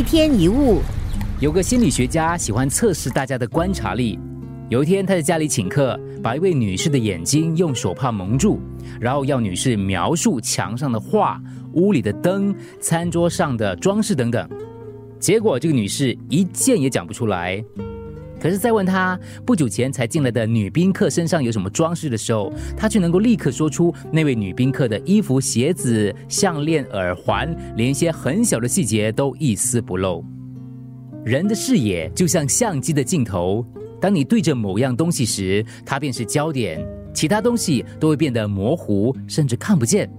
一天一物，有个心理学家喜欢测试大家的观察力。有一天，他在家里请客，把一位女士的眼睛用手帕蒙住，然后要女士描述墙上的画、屋里的灯、餐桌上的装饰等等。结果，这个女士一件也讲不出来。可是，在问他不久前才进来的女宾客身上有什么装饰的时候，他却能够立刻说出那位女宾客的衣服、鞋子、项链、耳环，连一些很小的细节都一丝不漏。人的视野就像相机的镜头。当你对着某样东西时，它便是焦点，其他东西都会变得模糊，甚至看不见。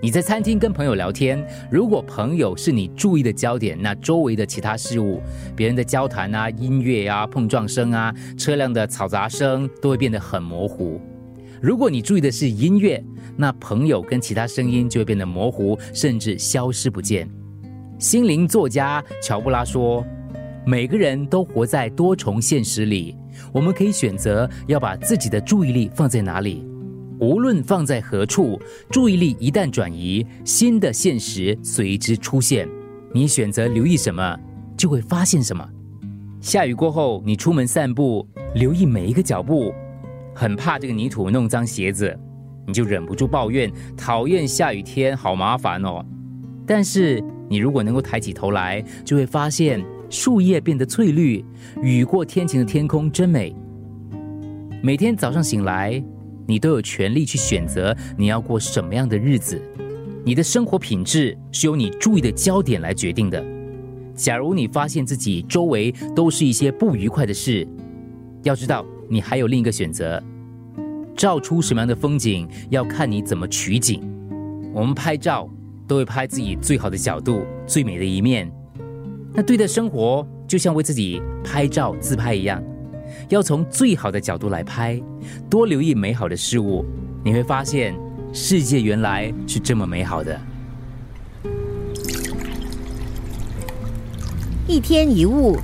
你在餐厅跟朋友聊天，如果朋友是你注意的焦点，那周围的其他事物，别人的交谈啊、音乐啊、碰撞声啊、车辆的嘈杂声，都会变得很模糊。如果你注意的是音乐，那朋友跟其他声音就会变得模糊，甚至消失不见。心灵作家乔布拉说。每个人都活在多重现实里，我们可以选择要把自己的注意力放在哪里。无论放在何处，注意力一旦转移，新的现实随之出现。你选择留意什么，就会发现什么。下雨过后，你出门散步，留意每一个脚步，很怕这个泥土弄脏鞋子，你就忍不住抱怨：讨厌下雨天，好麻烦哦。但是你如果能够抬起头来，就会发现。树叶变得翠绿，雨过天晴的天空真美。每天早上醒来，你都有权利去选择你要过什么样的日子。你的生活品质是由你注意的焦点来决定的。假如你发现自己周围都是一些不愉快的事，要知道你还有另一个选择。照出什么样的风景，要看你怎么取景。我们拍照都会拍自己最好的角度、最美的一面。那对待生活，就像为自己拍照自拍一样，要从最好的角度来拍，多留意美好的事物，你会发现世界原来是这么美好的。一天一物。